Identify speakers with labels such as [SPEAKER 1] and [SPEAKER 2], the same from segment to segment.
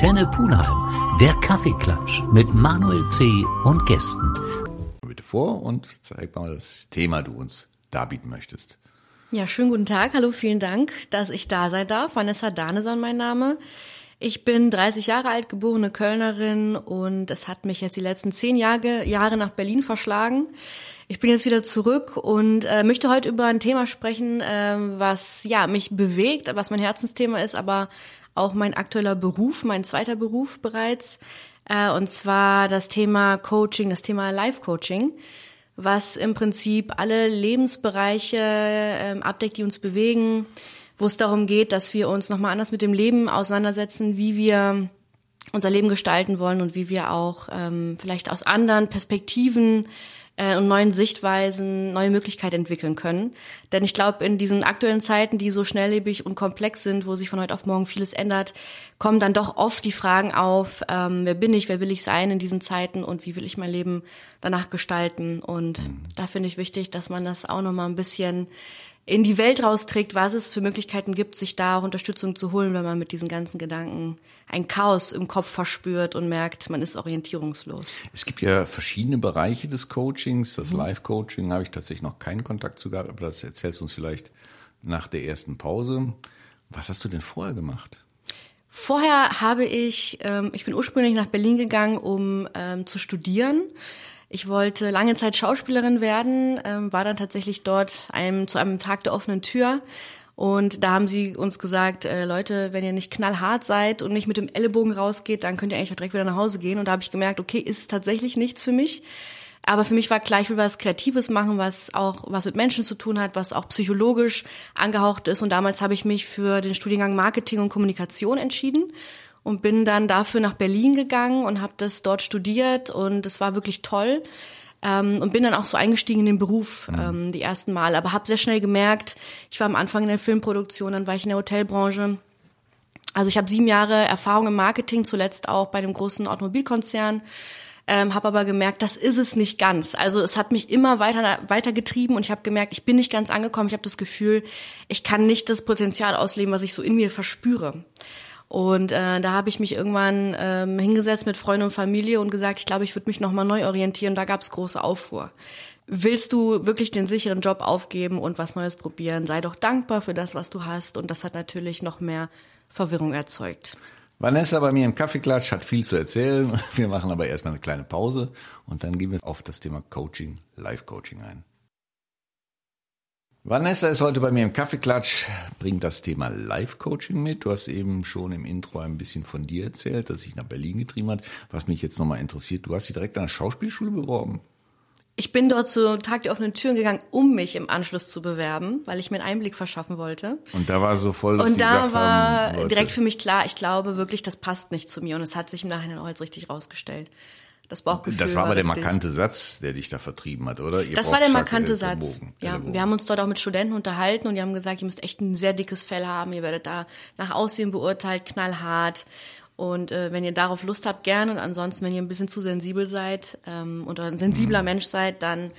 [SPEAKER 1] Antenne Pulheim, der Kaffeeklatsch mit Manuel C. und Gästen.
[SPEAKER 2] Bitte vor und zeig mal das Thema, du uns darbieten möchtest.
[SPEAKER 3] Ja, schönen guten Tag. Hallo, vielen Dank, dass ich da sein darf. Vanessa Danesan mein Name. Ich bin 30 Jahre alt, geborene Kölnerin und es hat mich jetzt die letzten zehn Jahre, Jahre nach Berlin verschlagen. Ich bin jetzt wieder zurück und äh, möchte heute über ein Thema sprechen, äh, was ja mich bewegt, was mein Herzensthema ist, aber auch mein aktueller Beruf, mein zweiter Beruf bereits. Äh, und zwar das Thema Coaching, das Thema Life-Coaching, was im Prinzip alle Lebensbereiche äh, abdeckt, die uns bewegen, wo es darum geht, dass wir uns nochmal anders mit dem Leben auseinandersetzen, wie wir unser Leben gestalten wollen und wie wir auch ähm, vielleicht aus anderen Perspektiven und neuen Sichtweisen, neue Möglichkeiten entwickeln können. Denn ich glaube, in diesen aktuellen Zeiten, die so schnelllebig und komplex sind, wo sich von heute auf morgen vieles ändert, kommen dann doch oft die Fragen auf, ähm, wer bin ich, wer will ich sein in diesen Zeiten und wie will ich mein Leben danach gestalten. Und da finde ich wichtig, dass man das auch nochmal ein bisschen in die Welt rausträgt, was es für Möglichkeiten gibt, sich da auch Unterstützung zu holen, wenn man mit diesen ganzen Gedanken ein Chaos im Kopf verspürt und merkt, man ist orientierungslos.
[SPEAKER 2] Es gibt ja verschiedene Bereiche des Coachings. Das mhm. Live-Coaching habe ich tatsächlich noch keinen Kontakt zu gehabt, aber das erzählst du uns vielleicht nach der ersten Pause. Was hast du denn vorher gemacht?
[SPEAKER 3] Vorher habe ich, ähm, ich bin ursprünglich nach Berlin gegangen, um ähm, zu studieren ich wollte lange Zeit Schauspielerin werden, ähm, war dann tatsächlich dort einem, zu einem Tag der offenen Tür. Und da haben sie uns gesagt, äh, Leute, wenn ihr nicht knallhart seid und nicht mit dem Ellenbogen rausgeht, dann könnt ihr eigentlich auch direkt wieder nach Hause gehen. Und da habe ich gemerkt, okay, ist tatsächlich nichts für mich. Aber für mich war klar, ich will was Kreatives machen, was auch was mit Menschen zu tun hat, was auch psychologisch angehaucht ist. Und damals habe ich mich für den Studiengang Marketing und Kommunikation entschieden und bin dann dafür nach Berlin gegangen und habe das dort studiert und es war wirklich toll. Ähm, und bin dann auch so eingestiegen in den Beruf mhm. ähm, die ersten Mal, aber habe sehr schnell gemerkt, ich war am Anfang in der Filmproduktion, dann war ich in der Hotelbranche. Also ich habe sieben Jahre Erfahrung im Marketing, zuletzt auch bei dem großen Automobilkonzern, ähm, habe aber gemerkt, das ist es nicht ganz. Also es hat mich immer weiter weiter getrieben und ich habe gemerkt, ich bin nicht ganz angekommen. Ich habe das Gefühl, ich kann nicht das Potenzial ausleben, was ich so in mir verspüre. Und äh, da habe ich mich irgendwann ähm, hingesetzt mit Freunden und Familie und gesagt, ich glaube, ich würde mich nochmal neu orientieren. Da gab es große Aufruhr. Willst du wirklich den sicheren Job aufgeben und was Neues probieren? Sei doch dankbar für das, was du hast. Und das hat natürlich noch mehr Verwirrung erzeugt.
[SPEAKER 2] Vanessa bei mir im Kaffeeklatsch hat viel zu erzählen. Wir machen aber erstmal eine kleine Pause und dann gehen wir auf das Thema Coaching, Live-Coaching ein. Vanessa ist heute bei mir im Kaffeeklatsch, bringt das Thema Live-Coaching mit. Du hast eben schon im Intro ein bisschen von dir erzählt, dass sich nach Berlin getrieben hat. Was mich jetzt nochmal interessiert, du hast dich direkt an der Schauspielschule beworben.
[SPEAKER 3] Ich bin dort zu Tag der offenen Türen gegangen, um mich im Anschluss zu bewerben, weil ich mir einen Einblick verschaffen wollte.
[SPEAKER 2] Und da war so voll, dass
[SPEAKER 3] Und da war haben, direkt für mich klar, ich glaube wirklich, das passt nicht zu mir. Und es hat sich im Nachhinein auch als richtig rausgestellt. Das Bauchgefühl.
[SPEAKER 2] Das war aber der markante Satz, der dich da vertrieben hat, oder?
[SPEAKER 3] Ihr das war der markante Satz. Bogen, ja, wir haben uns dort auch mit Studenten unterhalten und die haben gesagt, ihr müsst echt ein sehr dickes Fell haben. Ihr werdet da nach Aussehen beurteilt, knallhart. Und äh, wenn ihr darauf Lust habt, gerne. Und ansonsten, wenn ihr ein bisschen zu sensibel seid ähm, oder ein sensibler mhm. Mensch seid, dann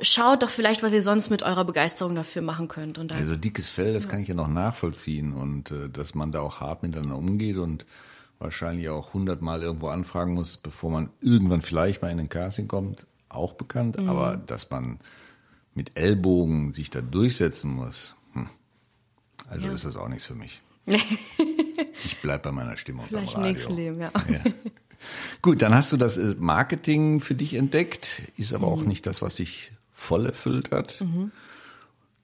[SPEAKER 3] schaut doch vielleicht, was ihr sonst mit eurer Begeisterung dafür machen könnt. Und dann,
[SPEAKER 2] also dickes Fell, das ja. kann ich ja noch nachvollziehen und äh, dass man da auch hart miteinander umgeht und wahrscheinlich auch hundertmal irgendwo anfragen muss, bevor man irgendwann vielleicht mal in den Casting kommt, auch bekannt. Mhm. Aber dass man mit Ellbogen sich da durchsetzen muss, hm. also ja. ist das auch nichts für mich. ich bleib bei meiner Stimme
[SPEAKER 3] Vielleicht am Radio. nächstes Leben, ja. ja.
[SPEAKER 2] Gut, dann hast du das äh, Marketing für dich entdeckt, ist aber mhm. auch nicht das, was sich voll erfüllt hat. Mhm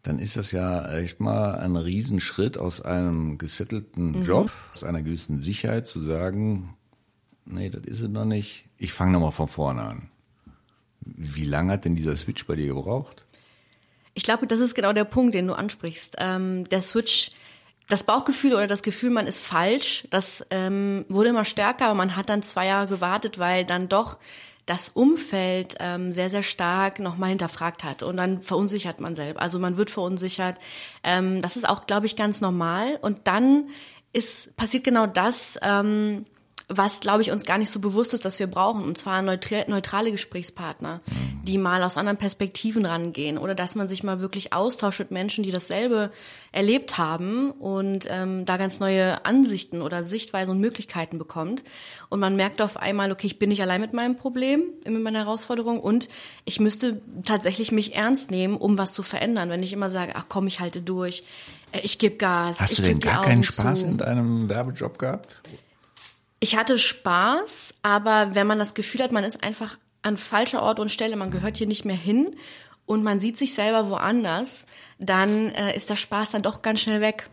[SPEAKER 2] dann ist das ja echt mal ein Riesenschritt aus einem gesettelten mhm. Job, aus einer gewissen Sicherheit zu sagen, nee, das ist es noch nicht. Ich fange nochmal von vorne an. Wie lange hat denn dieser Switch bei dir gebraucht?
[SPEAKER 3] Ich glaube, das ist genau der Punkt, den du ansprichst. Ähm, der Switch, das Bauchgefühl oder das Gefühl, man ist falsch, das ähm, wurde immer stärker, aber man hat dann zwei Jahre gewartet, weil dann doch das Umfeld ähm, sehr, sehr stark nochmal hinterfragt hat. Und dann verunsichert man selbst. Also man wird verunsichert. Ähm, das ist auch, glaube ich, ganz normal. Und dann ist passiert genau das, ähm, was, glaube ich, uns gar nicht so bewusst ist, dass wir brauchen. Und zwar neutrale Gesprächspartner, die mal aus anderen Perspektiven rangehen oder dass man sich mal wirklich austauscht mit Menschen, die dasselbe erlebt haben und ähm, da ganz neue Ansichten oder Sichtweisen und Möglichkeiten bekommt. Und man merkt auf einmal, okay, ich bin nicht allein mit meinem Problem, mit meiner Herausforderung und ich müsste tatsächlich mich ernst nehmen, um was zu verändern. Wenn ich immer sage, ach komm, ich halte durch, äh, ich gebe Gas.
[SPEAKER 2] Hast
[SPEAKER 3] ich
[SPEAKER 2] du denn gar
[SPEAKER 3] Augen
[SPEAKER 2] keinen Spaß
[SPEAKER 3] zu.
[SPEAKER 2] in deinem Werbejob gehabt?
[SPEAKER 3] Ich hatte Spaß, aber wenn man das Gefühl hat, man ist einfach an falscher Ort und Stelle, man gehört hier nicht mehr hin und man sieht sich selber woanders, dann äh, ist der Spaß dann doch ganz schnell weg.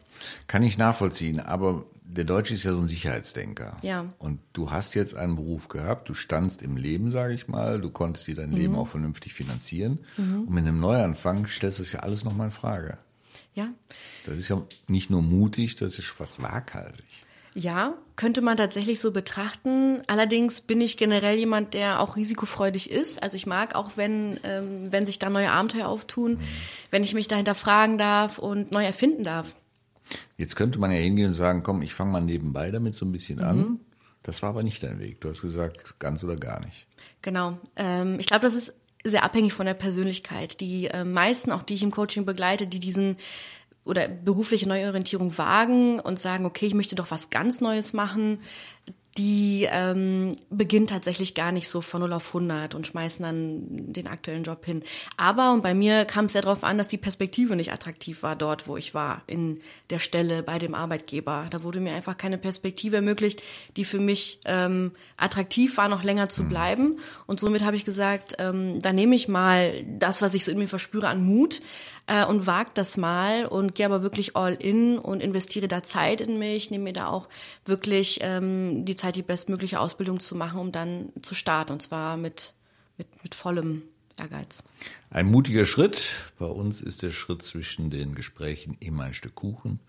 [SPEAKER 2] Kann ich nachvollziehen, aber der Deutsche ist ja so ein Sicherheitsdenker.
[SPEAKER 3] Ja.
[SPEAKER 2] Und du hast jetzt einen Beruf gehabt, du standst im Leben, sage ich mal, du konntest dir dein Leben auch vernünftig finanzieren. Und mit einem Neuanfang stellst du das ja alles nochmal in Frage.
[SPEAKER 3] Ja.
[SPEAKER 2] Das ist ja nicht nur mutig, das ist fast waghalsig.
[SPEAKER 3] Ja, könnte man tatsächlich so betrachten. Allerdings bin ich generell jemand, der auch risikofreudig ist. Also ich mag auch, wenn, ähm, wenn sich da neue Abenteuer auftun, wenn ich mich da hinterfragen darf und neu erfinden darf.
[SPEAKER 2] Jetzt könnte man ja hingehen und sagen, komm, ich fange mal nebenbei damit so ein bisschen an. Das war aber nicht dein Weg. Du hast gesagt, ganz oder gar nicht.
[SPEAKER 3] Genau. Ähm, ich glaube, das ist sehr abhängig von der Persönlichkeit. Die äh, meisten, auch die ich im Coaching begleite, die diesen oder berufliche Neuorientierung wagen und sagen, okay, ich möchte doch was ganz Neues machen, die ähm, beginnen tatsächlich gar nicht so von 0 auf 100 und schmeißen dann den aktuellen Job hin. Aber, und bei mir kam es ja darauf an, dass die Perspektive nicht attraktiv war dort, wo ich war, in der Stelle bei dem Arbeitgeber. Da wurde mir einfach keine Perspektive ermöglicht, die für mich ähm, attraktiv war, noch länger zu bleiben. Und somit habe ich gesagt, ähm, da nehme ich mal das, was ich so in mir verspüre an Mut, äh, und wage das mal und gehe aber wirklich all in und investiere da Zeit in mich, nehme mir da auch wirklich ähm, die Zeit, die bestmögliche Ausbildung zu machen, um dann zu starten und zwar mit, mit, mit vollem Ehrgeiz.
[SPEAKER 2] Ein mutiger Schritt. Bei uns ist der Schritt zwischen den Gesprächen immer ein Stück Kuchen.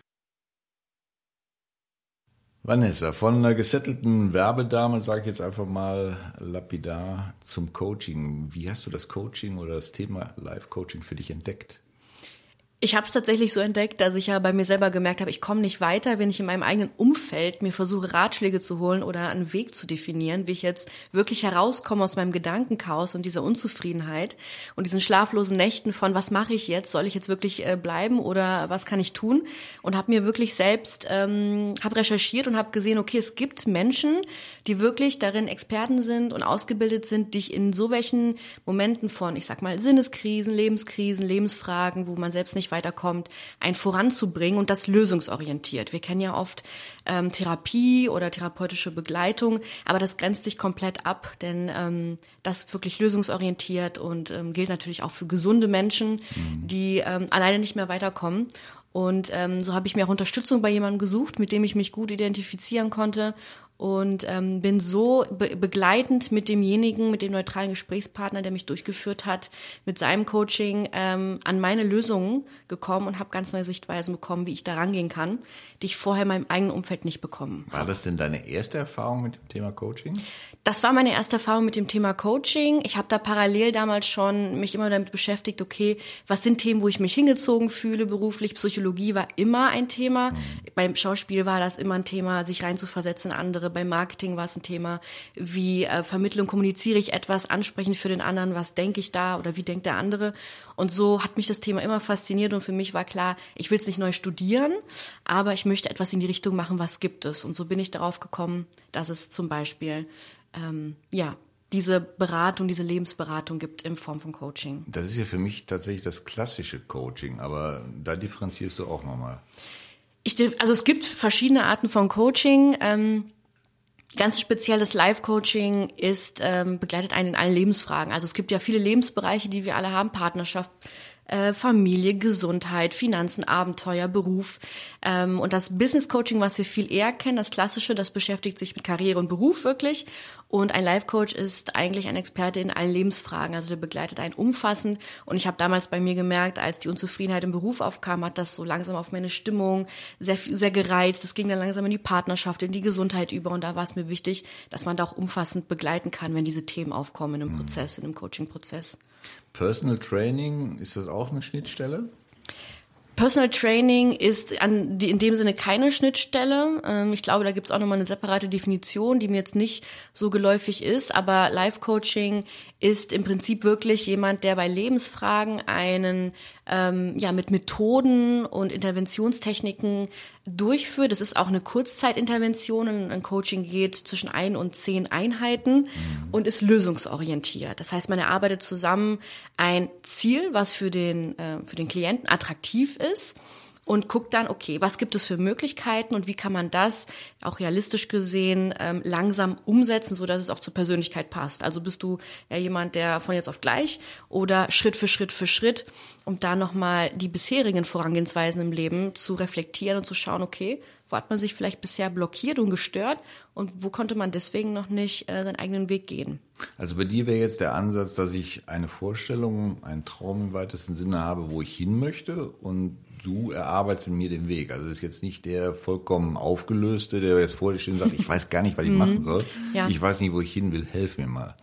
[SPEAKER 2] Vanessa, von einer gesettelten Werbedame, sage ich jetzt einfach mal lapidar, zum Coaching. Wie hast du das Coaching oder das Thema Live-Coaching für dich entdeckt?
[SPEAKER 3] Ich habe es tatsächlich so entdeckt, dass ich ja bei mir selber gemerkt habe, ich komme nicht weiter, wenn ich in meinem eigenen Umfeld mir versuche, Ratschläge zu holen oder einen Weg zu definieren, wie ich jetzt wirklich herauskomme aus meinem Gedankenchaos und dieser Unzufriedenheit und diesen schlaflosen Nächten von, was mache ich jetzt? Soll ich jetzt wirklich äh, bleiben oder was kann ich tun? Und habe mir wirklich selbst, ähm, habe recherchiert und habe gesehen, okay, es gibt Menschen, die wirklich darin Experten sind und ausgebildet sind, dich in so welchen Momenten von, ich sag mal, Sinneskrisen, Lebenskrisen, Lebensfragen, wo man selbst nicht weiterkommt, ein voranzubringen und das lösungsorientiert. Wir kennen ja oft ähm, Therapie oder therapeutische Begleitung, aber das grenzt sich komplett ab, denn ähm, das ist wirklich lösungsorientiert und ähm, gilt natürlich auch für gesunde Menschen, die ähm, alleine nicht mehr weiterkommen. Und ähm, so habe ich mir auch Unterstützung bei jemandem gesucht, mit dem ich mich gut identifizieren konnte und ähm, bin so be begleitend mit demjenigen, mit dem neutralen Gesprächspartner, der mich durchgeführt hat, mit seinem Coaching ähm, an meine Lösungen gekommen und habe ganz neue Sichtweisen bekommen, wie ich da rangehen kann, die ich vorher in meinem eigenen Umfeld nicht bekommen
[SPEAKER 2] War das denn deine erste Erfahrung mit dem Thema Coaching?
[SPEAKER 3] das war meine erste Erfahrung mit dem Thema Coaching. Ich habe da parallel damals schon mich immer damit beschäftigt, okay, was sind Themen, wo ich mich hingezogen fühle beruflich? Psychologie war immer ein Thema. Mhm. Beim Schauspiel war das immer ein Thema, sich reinzuversetzen in andere. Beim Marketing war es ein Thema, wie äh, Vermittlung kommuniziere ich etwas ansprechend für den anderen, was denke ich da oder wie denkt der andere. Und so hat mich das Thema immer fasziniert und für mich war klar, ich will es nicht neu studieren, aber ich möchte etwas in die Richtung machen, was gibt es. Und so bin ich darauf gekommen, dass es zum Beispiel ähm, ja, diese Beratung, diese Lebensberatung gibt in Form von Coaching.
[SPEAKER 2] Das ist ja für mich tatsächlich das klassische Coaching, aber da differenzierst du auch nochmal.
[SPEAKER 3] Ich, also es gibt verschiedene Arten von Coaching. Ähm, ganz spezielles Live-Coaching ist, ähm, begleitet einen in allen Lebensfragen. Also es gibt ja viele Lebensbereiche, die wir alle haben, Partnerschaft, Familie, Gesundheit, Finanzen, Abenteuer, Beruf. Ähm, und das Business Coaching, was wir viel eher kennen, das klassische, das beschäftigt sich mit Karriere und Beruf wirklich. Und ein Life Coach ist eigentlich ein Experte in allen Lebensfragen. Also der begleitet einen umfassend. Und ich habe damals bei mir gemerkt, als die Unzufriedenheit im Beruf aufkam, hat das so langsam auf meine Stimmung sehr, sehr gereizt. Es ging dann langsam in die Partnerschaft, in die Gesundheit über. Und da war es mir wichtig, dass man da auch umfassend begleiten kann, wenn diese Themen aufkommen in einem Prozess, in einem Coaching-Prozess.
[SPEAKER 2] Personal Training, ist das auch eine Schnittstelle?
[SPEAKER 3] Personal Training ist an die, in dem Sinne keine Schnittstelle. Ähm, ich glaube, da gibt es auch nochmal eine separate Definition, die mir jetzt nicht so geläufig ist. Aber Life Coaching ist im Prinzip wirklich jemand, der bei Lebensfragen einen ähm, ja mit Methoden und Interventionstechniken durchführt. Das ist auch eine Kurzzeitintervention. Ein Coaching geht zwischen ein und zehn Einheiten mhm. und ist lösungsorientiert. Das heißt, man erarbeitet zusammen ein Ziel, was für den, äh, für den Klienten attraktiv ist und guckt dann, okay, was gibt es für Möglichkeiten und wie kann man das auch realistisch gesehen ähm, langsam umsetzen, so dass es auch zur Persönlichkeit passt. Also bist du ja jemand, der von jetzt auf gleich oder Schritt für Schritt für Schritt, um da nochmal die bisherigen Vorangehensweisen im Leben zu reflektieren und zu schauen, okay, wo hat man sich vielleicht bisher blockiert und gestört und wo konnte man deswegen noch nicht äh, seinen eigenen Weg gehen?
[SPEAKER 2] Also bei dir wäre jetzt der Ansatz, dass ich eine Vorstellung, einen Traum im weitesten Sinne habe, wo ich hin möchte und du erarbeitest mit mir den Weg. Also es ist jetzt nicht der vollkommen aufgelöste, der jetzt vor dir steht und sagt, ich weiß gar nicht, was ich machen soll. Ja. Ich weiß nicht, wo ich hin will, helf mir mal.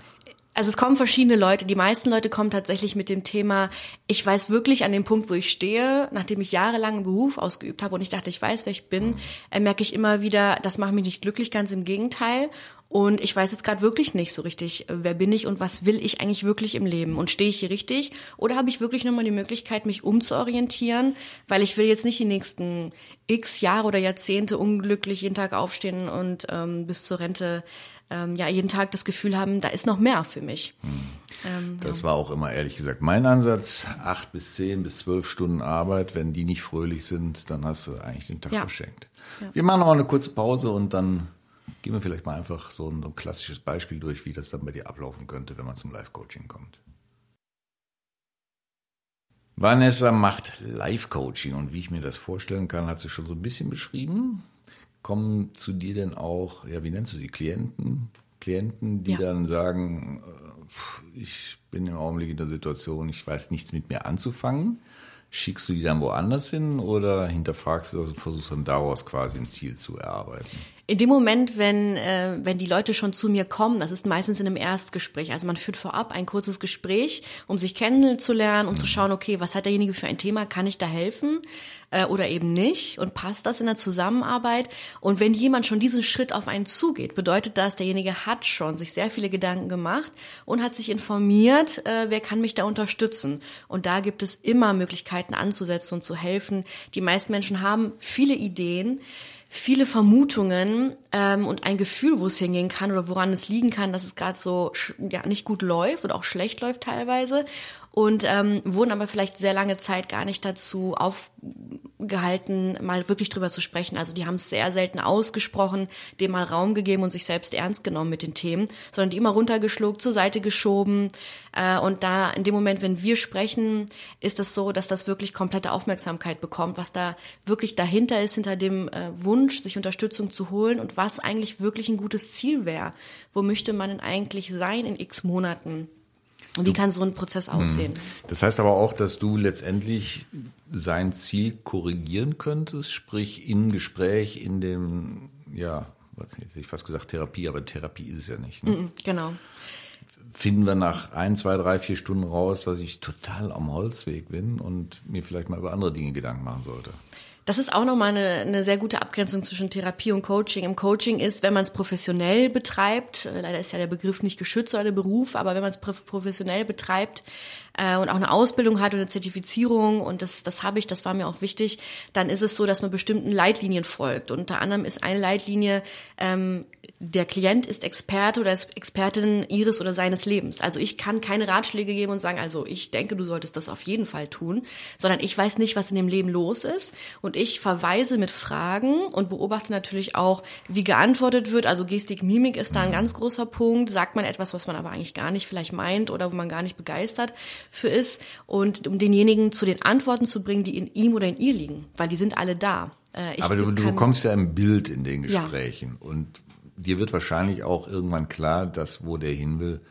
[SPEAKER 3] Also es kommen verschiedene Leute. Die meisten Leute kommen tatsächlich mit dem Thema, ich weiß wirklich an dem Punkt, wo ich stehe, nachdem ich jahrelang einen Beruf ausgeübt habe und ich dachte, ich weiß, wer ich bin, äh, merke ich immer wieder, das macht mich nicht glücklich, ganz im Gegenteil. Und ich weiß jetzt gerade wirklich nicht so richtig, äh, wer bin ich und was will ich eigentlich wirklich im Leben? Und stehe ich hier richtig? Oder habe ich wirklich nochmal die Möglichkeit, mich umzuorientieren? Weil ich will jetzt nicht die nächsten x Jahre oder Jahrzehnte unglücklich jeden Tag aufstehen und ähm, bis zur Rente ähm, ja jeden Tag das Gefühl haben, da ist noch mehr für mich. Hm.
[SPEAKER 2] Ähm, das ja. war auch immer ehrlich gesagt mein Ansatz. Acht bis zehn bis zwölf Stunden Arbeit, wenn die nicht fröhlich sind, dann hast du eigentlich den Tag ja. verschenkt. Ja. Wir machen noch eine kurze Pause und dann gehen wir vielleicht mal einfach so ein, so ein klassisches Beispiel durch, wie das dann bei dir ablaufen könnte, wenn man zum Live-Coaching kommt. Vanessa macht Live-Coaching und wie ich mir das vorstellen kann, hat sie schon so ein bisschen beschrieben kommen zu dir denn auch, ja, wie nennst du sie, Klienten? Klienten, die ja. dann sagen, äh, ich bin im Augenblick in der Situation, ich weiß nichts mit mir anzufangen. Schickst du die dann woanders hin oder hinterfragst du das und versuchst dann daraus quasi ein Ziel zu erarbeiten?
[SPEAKER 3] In dem Moment, wenn, äh, wenn die Leute schon zu mir kommen, das ist meistens in einem Erstgespräch. Also man führt vorab ein kurzes Gespräch, um sich kennenzulernen, um mhm. zu schauen, okay, was hat derjenige für ein Thema, kann ich da helfen äh, oder eben nicht und passt das in der Zusammenarbeit? Und wenn jemand schon diesen Schritt auf einen zugeht, bedeutet das, derjenige hat schon sich sehr viele Gedanken gemacht und hat sich informiert, äh, wer kann mich da unterstützen. Und da gibt es immer Möglichkeiten anzusetzen und zu helfen. Die meisten Menschen haben viele Ideen viele Vermutungen ähm, und ein Gefühl, wo es hingehen kann oder woran es liegen kann, dass es gerade so ja nicht gut läuft oder auch schlecht läuft teilweise und ähm, wurden aber vielleicht sehr lange Zeit gar nicht dazu aufgehalten, mal wirklich drüber zu sprechen. Also die haben es sehr selten ausgesprochen, dem mal Raum gegeben und sich selbst ernst genommen mit den Themen, sondern die immer runtergeschluckt, zur Seite geschoben. Äh, und da in dem Moment, wenn wir sprechen, ist das so, dass das wirklich komplette Aufmerksamkeit bekommt, was da wirklich dahinter ist, hinter dem äh, Wunsch, sich Unterstützung zu holen und was eigentlich wirklich ein gutes Ziel wäre. Wo möchte man denn eigentlich sein in x Monaten? Und wie kann so ein Prozess hm. aussehen?
[SPEAKER 2] Das heißt aber auch, dass du letztendlich sein Ziel korrigieren könntest, sprich in Gespräch, in dem, ja, was hätte ich fast gesagt Therapie, aber Therapie ist es ja nicht. Ne?
[SPEAKER 3] Genau.
[SPEAKER 2] Finden wir nach ein, zwei, drei, vier Stunden raus, dass ich total am Holzweg bin und mir vielleicht mal über andere Dinge Gedanken machen sollte.
[SPEAKER 3] Das ist auch nochmal eine, eine sehr gute Abgrenzung zwischen Therapie und Coaching. Im Coaching ist, wenn man es professionell betreibt, äh, leider ist ja der Begriff nicht geschützt oder der Beruf, aber wenn man es professionell betreibt, äh, und auch eine Ausbildung hat und eine Zertifizierung und das, das habe ich, das war mir auch wichtig, dann ist es so, dass man bestimmten Leitlinien folgt. Und unter anderem ist eine Leitlinie, ähm, der Klient ist Experte oder ist Expertin ihres oder seines Lebens. Also ich kann keine Ratschläge geben und sagen, also ich denke, du solltest das auf jeden Fall tun, sondern ich weiß nicht, was in dem Leben los ist und ich verweise mit Fragen und beobachte natürlich auch, wie geantwortet wird. Also Gestik, Mimik ist da ein ganz großer Punkt. Sagt man etwas, was man aber eigentlich gar nicht vielleicht meint oder wo man gar nicht begeistert für ist und um denjenigen zu den Antworten zu bringen, die in ihm oder in ihr liegen, weil die sind alle da.
[SPEAKER 2] Äh, Aber du, du bekommst ja ein Bild in den Gesprächen ja. und dir wird wahrscheinlich auch irgendwann klar, dass wo der hin will,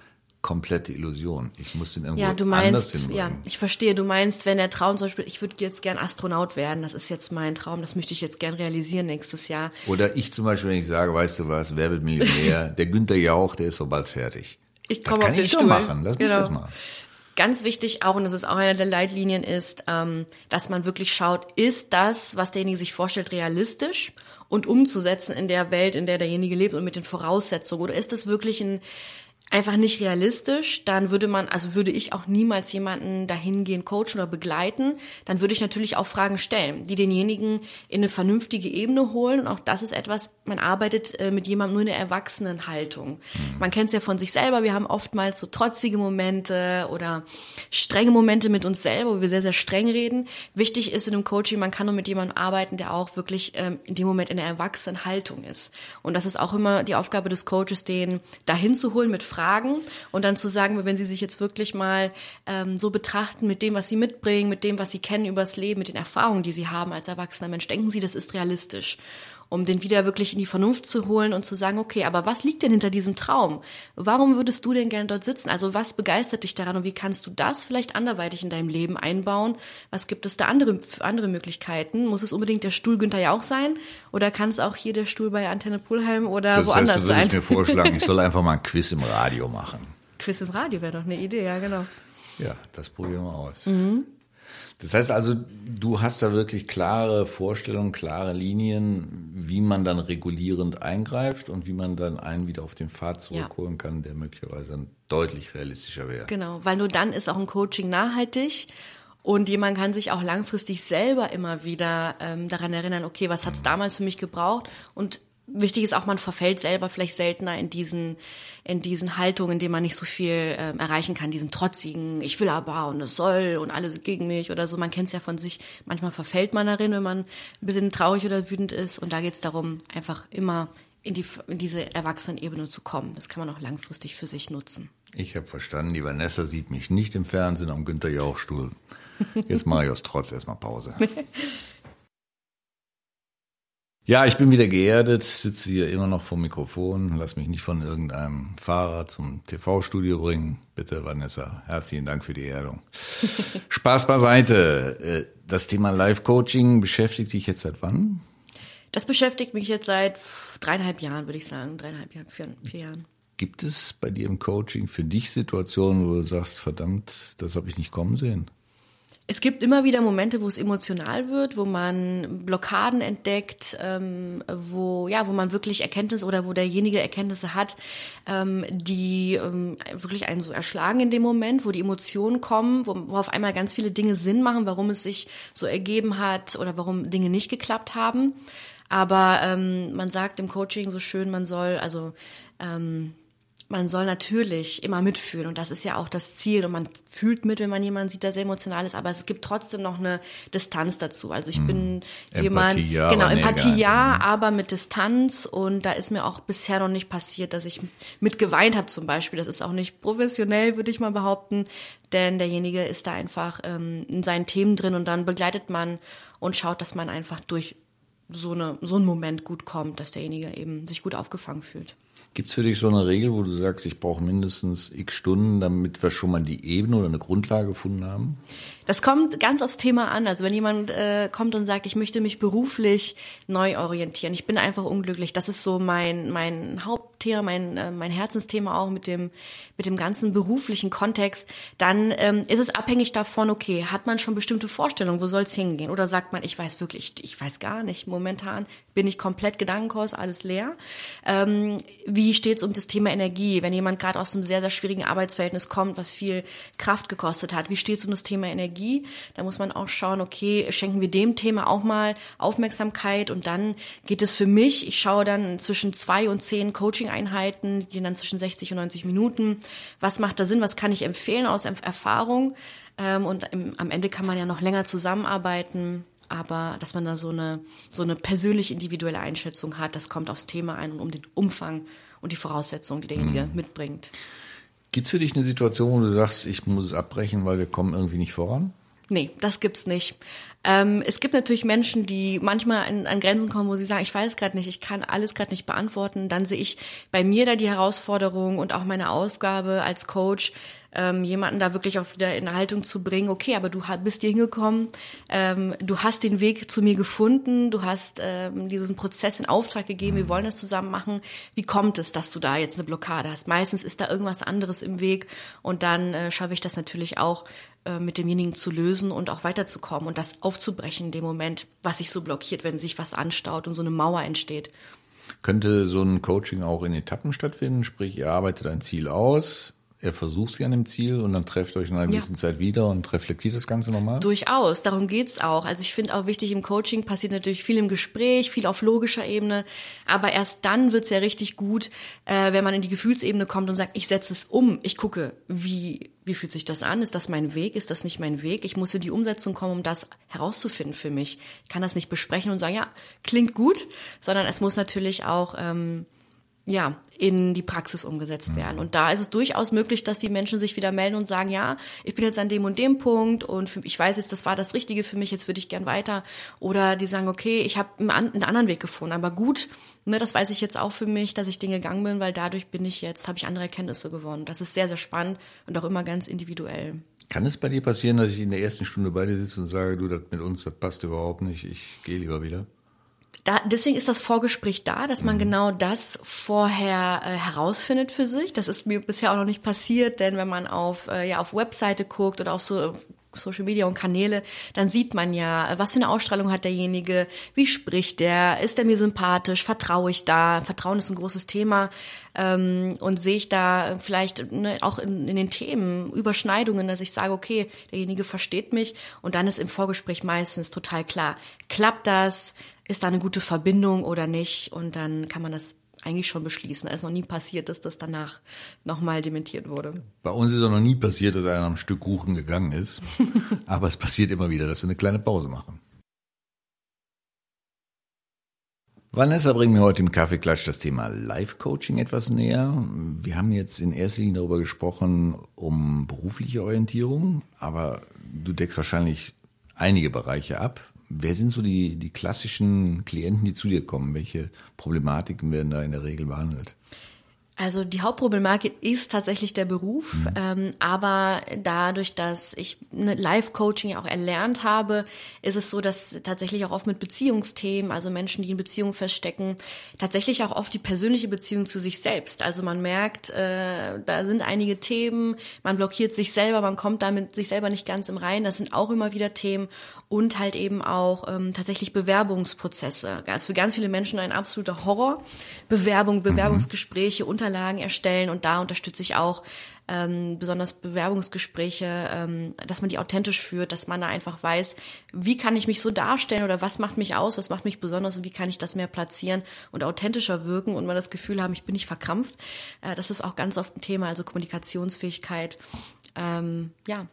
[SPEAKER 2] komplette Illusion. Ich muss den irgendwo
[SPEAKER 3] ja, du meinst, anders Ja, ich verstehe. Du meinst, wenn der Traum zum Beispiel, ich würde jetzt gern Astronaut werden, das ist jetzt mein Traum, das möchte ich jetzt gern realisieren nächstes Jahr.
[SPEAKER 2] Oder ich zum Beispiel, wenn ich sage, weißt du was, wer wird Millionär? der Günther Jauch, der ist so bald fertig.
[SPEAKER 3] Ich komme auf den
[SPEAKER 2] ich
[SPEAKER 3] Stuhl.
[SPEAKER 2] Doch machen. Lass genau. mich das machen.
[SPEAKER 3] Ganz wichtig auch, und das ist auch eine der Leitlinien, ist, ähm, dass man wirklich schaut, ist das, was derjenige sich vorstellt, realistisch und umzusetzen in der Welt, in der derjenige lebt und mit den Voraussetzungen? Oder ist das wirklich ein einfach nicht realistisch, dann würde man, also würde ich auch niemals jemanden dahingehen coachen oder begleiten, dann würde ich natürlich auch Fragen stellen, die denjenigen in eine vernünftige Ebene holen. Und auch das ist etwas, man arbeitet äh, mit jemandem nur in der Erwachsenenhaltung. Mhm. Man kennt es ja von sich selber, wir haben oftmals so trotzige Momente oder strenge Momente mit uns selber, wo wir sehr, sehr streng reden. Wichtig ist in einem Coaching, man kann nur mit jemandem arbeiten, der auch wirklich ähm, in dem Moment in der Erwachsenenhaltung ist. Und das ist auch immer die Aufgabe des Coaches, den dahin zu holen mit Fragen, fragen und dann zu sagen, wenn sie sich jetzt wirklich mal ähm, so betrachten mit dem, was sie mitbringen, mit dem, was sie kennen übers Leben, mit den Erfahrungen, die sie haben als erwachsener Mensch, denken sie, das ist realistisch um den wieder wirklich in die Vernunft zu holen und zu sagen, okay, aber was liegt denn hinter diesem Traum? Warum würdest du denn gern dort sitzen? Also was begeistert dich daran und wie kannst du das vielleicht anderweitig in deinem Leben einbauen? Was gibt es da andere, andere Möglichkeiten? Muss es unbedingt der Stuhl Günther ja auch sein? Oder kann es auch hier der Stuhl bei Antenne Pulheim oder
[SPEAKER 2] das
[SPEAKER 3] woanders
[SPEAKER 2] heißt,
[SPEAKER 3] sein?
[SPEAKER 2] Ich mir vorschlagen, ich soll einfach mal ein Quiz im Radio machen.
[SPEAKER 3] Quiz im Radio wäre doch eine Idee, ja genau.
[SPEAKER 2] Ja, das probieren wir aus. Mhm. Das heißt also, du hast da wirklich klare Vorstellungen, klare Linien, wie man dann regulierend eingreift und wie man dann einen wieder auf den Pfad zurückholen ja. kann, der möglicherweise dann deutlich realistischer wäre.
[SPEAKER 3] Genau, weil nur dann ist auch ein Coaching nachhaltig und jemand kann sich auch langfristig selber immer wieder ähm, daran erinnern, okay, was hat's mhm. damals für mich gebraucht und wichtig ist auch, man verfällt selber vielleicht seltener in diesen, in diesen Haltungen, in denen man nicht so viel ähm, erreichen kann, diesen trotzigen, ich will aber und es soll und alles gegen mich oder so. Man kennt es ja von sich. Manchmal verfällt man darin, wenn man ein bisschen traurig oder wütend ist. Und da geht es darum, einfach immer in, die, in diese Erwachsenenebene zu kommen. Das kann man auch langfristig für sich nutzen.
[SPEAKER 2] Ich habe verstanden, die Vanessa sieht mich nicht im Fernsehen am Günter Jauchstuhl. Jetzt mache ich aus Trotz erstmal Pause. Ja, ich bin wieder geerdet, sitze hier immer noch vom Mikrofon, lass mich nicht von irgendeinem Fahrer zum TV-Studio bringen. Bitte, Vanessa, herzlichen Dank für die Erdung. Spaß beiseite. Äh, das Thema Live-Coaching beschäftigt dich jetzt seit wann?
[SPEAKER 3] Das beschäftigt mich jetzt seit dreieinhalb Jahren, würde ich sagen. Dreieinhalb Jahren, vier, vier Jahren.
[SPEAKER 2] Gibt es bei dir im Coaching für dich Situationen, wo du sagst, verdammt, das habe ich nicht kommen sehen?
[SPEAKER 3] Es gibt immer wieder Momente, wo es emotional wird, wo man Blockaden entdeckt, ähm, wo ja, wo man wirklich Erkenntnisse oder wo derjenige Erkenntnisse hat, ähm, die ähm, wirklich einen so erschlagen in dem Moment, wo die Emotionen kommen, wo, wo auf einmal ganz viele Dinge Sinn machen, warum es sich so ergeben hat oder warum Dinge nicht geklappt haben. Aber ähm, man sagt im Coaching so schön, man soll also ähm, man soll natürlich immer mitfühlen und das ist ja auch das Ziel und man fühlt mit, wenn man jemanden sieht, der sehr emotional ist, aber es gibt trotzdem noch eine Distanz dazu. Also ich hm. bin Empathie, jemand, ja, genau, Empathie ja, hm. aber mit Distanz und da ist mir auch bisher noch nicht passiert, dass ich mit geweint habe zum Beispiel. Das ist auch nicht professionell, würde ich mal behaupten, denn derjenige ist da einfach ähm, in seinen Themen drin und dann begleitet man und schaut, dass man einfach durch so, eine, so einen Moment gut kommt, dass derjenige eben sich gut aufgefangen fühlt.
[SPEAKER 2] Gibt es für dich so eine Regel, wo du sagst, ich brauche mindestens x Stunden, damit wir schon mal die Ebene oder eine Grundlage gefunden haben?
[SPEAKER 3] Das kommt ganz aufs Thema an. Also wenn jemand äh, kommt und sagt, ich möchte mich beruflich neu orientieren, ich bin einfach unglücklich, das ist so mein, mein Hauptthema, mein, äh, mein Herzensthema auch mit dem, mit dem ganzen beruflichen Kontext, dann ähm, ist es abhängig davon, okay, hat man schon bestimmte Vorstellungen, wo soll es hingehen? Oder sagt man, ich weiß wirklich, ich weiß gar nicht, momentan bin ich komplett Gedankenkurs, alles leer. Ähm, wie steht es um das Thema Energie? Wenn jemand gerade aus einem sehr, sehr schwierigen Arbeitsverhältnis kommt, was viel Kraft gekostet hat, wie steht es um das Thema Energie? Da muss man auch schauen, okay, schenken wir dem Thema auch mal Aufmerksamkeit und dann geht es für mich, ich schaue dann zwischen zwei und zehn Coaching-Einheiten, die dann zwischen 60 und 90 Minuten. Was macht da Sinn? Was kann ich empfehlen aus Erfahrung? Ähm, und am Ende kann man ja noch länger zusammenarbeiten aber dass man da so eine, so eine persönlich individuelle Einschätzung hat, das kommt aufs Thema ein und um den Umfang und die Voraussetzungen, die derjenige mhm. mitbringt.
[SPEAKER 2] Gibt es für dich eine Situation, wo du sagst, ich muss es abbrechen, weil wir kommen irgendwie nicht voran?
[SPEAKER 3] Nee, das gibt's nicht. Ähm, es gibt natürlich Menschen, die manchmal an, an Grenzen kommen, wo sie sagen, ich weiß gerade nicht, ich kann alles gerade nicht beantworten. Dann sehe ich bei mir da die Herausforderung und auch meine Aufgabe als Coach, ähm, jemanden da wirklich auch wieder in Haltung zu bringen, okay, aber du bist hier hingekommen, ähm, du hast den Weg zu mir gefunden, du hast ähm, diesen Prozess in Auftrag gegeben, wir wollen das zusammen machen. Wie kommt es, dass du da jetzt eine Blockade hast? Meistens ist da irgendwas anderes im Weg und dann äh, schaffe ich das natürlich auch, äh, mit demjenigen zu lösen und auch weiterzukommen und das aufzubrechen in dem Moment, was sich so blockiert, wenn sich was anstaut und so eine Mauer entsteht.
[SPEAKER 2] Könnte so ein Coaching auch in Etappen stattfinden? Sprich, ihr arbeitet ein Ziel aus, er versucht sie an dem Ziel und dann trefft euch in einer gewissen ja. Zeit wieder und reflektiert das Ganze nochmal?
[SPEAKER 3] Durchaus, darum geht's auch. Also ich finde auch wichtig, im Coaching passiert natürlich viel im Gespräch, viel auf logischer Ebene, aber erst dann wird's ja richtig gut, äh, wenn man in die Gefühlsebene kommt und sagt, ich setze es um, ich gucke, wie, wie fühlt sich das an? Ist das mein Weg? Ist das nicht mein Weg? Ich muss in die Umsetzung kommen, um das herauszufinden für mich. Ich kann das nicht besprechen und sagen, ja, klingt gut, sondern es muss natürlich auch... Ähm, ja, in die Praxis umgesetzt werden. Und da ist es durchaus möglich, dass die Menschen sich wieder melden und sagen, ja, ich bin jetzt an dem und dem Punkt und ich weiß jetzt, das war das Richtige für mich, jetzt würde ich gern weiter. Oder die sagen, okay, ich habe einen anderen Weg gefunden, aber gut, ne, das weiß ich jetzt auch für mich, dass ich den gegangen bin, weil dadurch bin ich jetzt, habe ich andere Erkenntnisse gewonnen. Das ist sehr, sehr spannend und auch immer ganz individuell.
[SPEAKER 2] Kann es bei dir passieren, dass ich in der ersten Stunde bei dir sitze und sage, du, das mit uns, das passt überhaupt nicht, ich gehe lieber wieder?
[SPEAKER 3] Da, deswegen ist das Vorgespräch da, dass man mhm. genau das vorher äh, herausfindet für sich. Das ist mir bisher auch noch nicht passiert, denn wenn man auf, äh, ja, auf Webseite guckt oder auf so Social Media und Kanäle, dann sieht man ja, was für eine Ausstrahlung hat derjenige, wie spricht der, ist er mir sympathisch, vertraue ich da, Vertrauen ist ein großes Thema ähm, und sehe ich da vielleicht ne, auch in, in den Themen Überschneidungen, dass ich sage, okay, derjenige versteht mich und dann ist im Vorgespräch meistens total klar, klappt das, ist da eine gute Verbindung oder nicht und dann kann man das eigentlich schon beschließen. Es ist noch nie passiert, dass das danach nochmal dementiert wurde.
[SPEAKER 2] Bei uns ist auch noch nie passiert, dass einer am Stück Kuchen gegangen ist. Aber es passiert immer wieder, dass wir eine kleine Pause machen. Vanessa bringt mir heute im Kaffeeklatsch das Thema Life-Coaching etwas näher. Wir haben jetzt in erster Linie darüber gesprochen, um berufliche Orientierung, aber du deckst wahrscheinlich einige Bereiche ab. Wer sind so die, die klassischen Klienten, die zu dir kommen? Welche Problematiken werden da in der Regel behandelt?
[SPEAKER 3] Also die Hauptproblematik ist tatsächlich der Beruf, mhm. ähm, aber dadurch, dass ich eine Live-Coaching ja auch erlernt habe, ist es so, dass tatsächlich auch oft mit Beziehungsthemen, also Menschen, die in Beziehungen feststecken, tatsächlich auch oft die persönliche Beziehung zu sich selbst. Also man merkt, äh, da sind einige Themen, man blockiert sich selber, man kommt damit sich selber nicht ganz im Rein. Das sind auch immer wieder Themen und halt eben auch ähm, tatsächlich Bewerbungsprozesse. Also für ganz viele Menschen ein absoluter Horror. Bewerbung, mhm. Bewerbungsgespräche, mhm. Unterlagen erstellen und da unterstütze ich auch ähm, besonders Bewerbungsgespräche, ähm, dass man die authentisch führt, dass man da einfach weiß, wie kann ich mich so darstellen oder was macht mich aus, was macht mich besonders und wie kann ich das mehr platzieren und authentischer wirken und mal das Gefühl haben, ich bin nicht verkrampft. Äh, das ist auch ganz oft ein Thema, also Kommunikationsfähigkeit. Ähm, ja.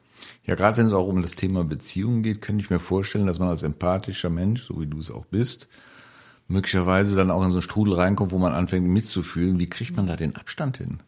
[SPEAKER 2] Ja, gerade wenn es auch um das Thema Beziehungen geht, könnte ich mir vorstellen, dass man als empathischer Mensch, so wie du es auch bist, möglicherweise dann auch in so einen Strudel reinkommt, wo man anfängt mitzufühlen. Wie kriegt man da den Abstand hin?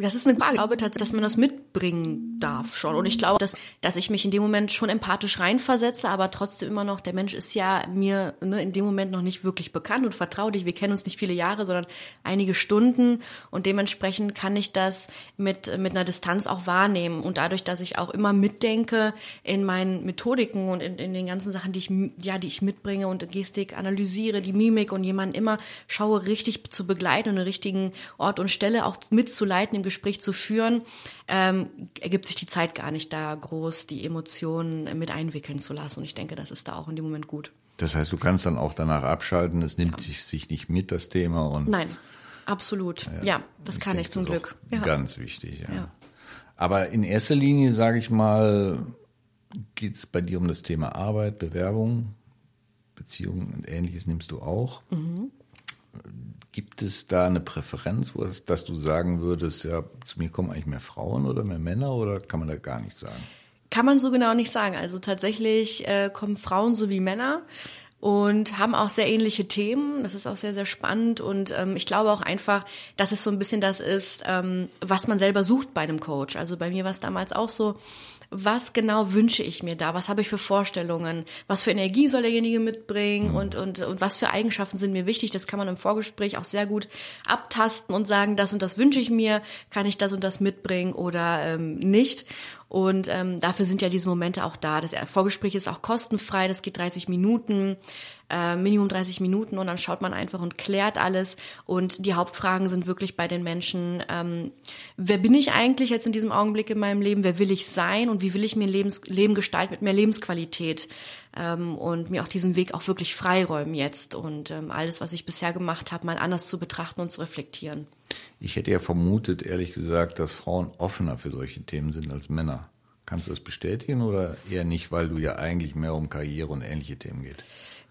[SPEAKER 3] Das ist eine Frage. Ich glaube tatsächlich, dass man das mitbringen darf schon. Und ich glaube, dass, dass ich mich in dem Moment schon empathisch reinversetze, aber trotzdem immer noch, der Mensch ist ja mir ne, in dem Moment noch nicht wirklich bekannt und vertraulich. Wir kennen uns nicht viele Jahre, sondern einige Stunden. Und dementsprechend kann ich das mit, mit einer Distanz auch wahrnehmen. Und dadurch, dass ich auch immer mitdenke in meinen Methodiken und in, in den ganzen Sachen, die ich, ja, die ich mitbringe und Gestik analysiere, die Mimik und jemanden immer schaue, richtig zu begleiten und den richtigen Ort und Stelle auch mitzuleiten im Gespräch zu führen, ähm, ergibt sich die Zeit gar nicht da groß, die Emotionen mit einwickeln zu lassen. Und ich denke, das ist da auch in dem Moment gut.
[SPEAKER 2] Das heißt, du kannst dann auch danach abschalten, es nimmt ja. sich nicht mit, das Thema. Und
[SPEAKER 3] Nein, absolut. Ja, ja das ich kann denke, ich zum Glück.
[SPEAKER 2] Ja. Ganz wichtig, ja. ja. Aber in erster Linie, sage ich mal, geht es bei dir um das Thema Arbeit, Bewerbung, Beziehungen und ähnliches nimmst du auch. Mhm. Gibt es da eine Präferenz, es, dass du sagen würdest, ja, zu mir kommen eigentlich mehr Frauen oder mehr Männer oder kann man da gar nichts sagen?
[SPEAKER 3] Kann man so genau nicht sagen. Also tatsächlich äh, kommen Frauen sowie Männer. Und haben auch sehr ähnliche Themen. Das ist auch sehr, sehr spannend und ähm, ich glaube auch einfach, dass es so ein bisschen das ist, ähm, was man selber sucht bei einem Coach. Also bei mir war es damals auch so, was genau wünsche ich mir da? Was habe ich für Vorstellungen? Was für Energie soll derjenige mitbringen? Und, und, und was für Eigenschaften sind mir wichtig? Das kann man im Vorgespräch auch sehr gut abtasten und sagen, das und das wünsche ich mir, kann ich das und das mitbringen oder ähm, nicht. Und ähm, dafür sind ja diese Momente auch da. Das Vorgespräch ist auch kostenfrei, das geht 30 Minuten, äh, Minimum 30 Minuten und dann schaut man einfach und klärt alles. Und die Hauptfragen sind wirklich bei den Menschen, ähm, wer bin ich eigentlich jetzt in diesem Augenblick in meinem Leben, wer will ich sein und wie will ich mir Lebens Leben gestalten mit mehr Lebensqualität ähm, und mir auch diesen Weg auch wirklich freiräumen jetzt und ähm, alles, was ich bisher gemacht habe, mal anders zu betrachten und zu reflektieren.
[SPEAKER 2] Ich hätte ja vermutet, ehrlich gesagt, dass Frauen offener für solche Themen sind als Männer. Kannst du das bestätigen oder eher nicht, weil du ja eigentlich mehr um Karriere und ähnliche Themen geht?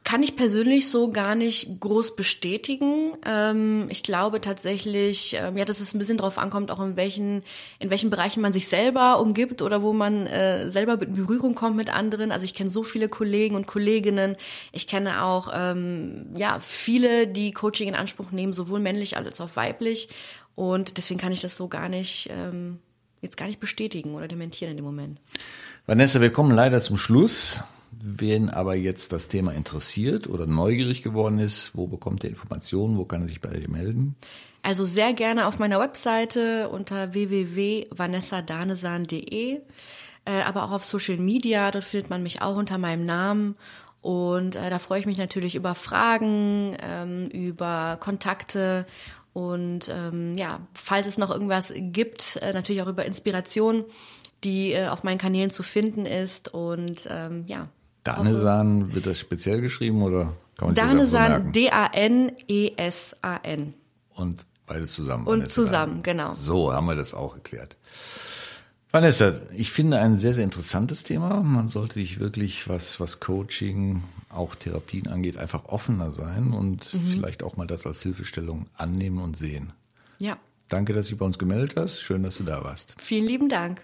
[SPEAKER 3] Kann ich persönlich so gar nicht groß bestätigen. Ähm, ich glaube tatsächlich, ähm, ja, dass es ein bisschen drauf ankommt, auch in welchen, in welchen Bereichen man sich selber umgibt oder wo man äh, selber in Berührung kommt mit anderen. Also ich kenne so viele Kollegen und Kolleginnen. Ich kenne auch ähm, ja viele, die Coaching in Anspruch nehmen, sowohl männlich als auch weiblich. Und deswegen kann ich das so gar nicht ähm, jetzt gar nicht bestätigen oder dementieren in dem Moment.
[SPEAKER 2] Vanessa, wir kommen leider zum Schluss. Wen aber jetzt das Thema interessiert oder neugierig geworden ist, wo bekommt er Informationen, wo kann er sich bei dir melden?
[SPEAKER 3] Also sehr gerne auf meiner Webseite unter www.vanessadanesan.de, äh, aber auch auf Social Media, dort findet man mich auch unter meinem Namen. Und äh, da freue ich mich natürlich über Fragen, ähm, über Kontakte und ähm, ja, falls es noch irgendwas gibt, äh, natürlich auch über Inspiration, die äh, auf meinen Kanälen zu finden ist. Und ähm, ja,
[SPEAKER 2] Danesan, wird das speziell geschrieben oder
[SPEAKER 3] kann man Danesan, so D-A-N-E-S-A-N.
[SPEAKER 2] Und beides zusammen.
[SPEAKER 3] Und zusammen, genau.
[SPEAKER 2] So haben wir das auch geklärt. Vanessa, ich finde ein sehr, sehr interessantes Thema. Man sollte sich wirklich, was, was Coaching, auch Therapien angeht, einfach offener sein und mhm. vielleicht auch mal das als Hilfestellung annehmen und sehen.
[SPEAKER 3] Ja.
[SPEAKER 2] Danke, dass du dich bei uns gemeldet hast. Schön, dass du da warst.
[SPEAKER 3] Vielen lieben Dank.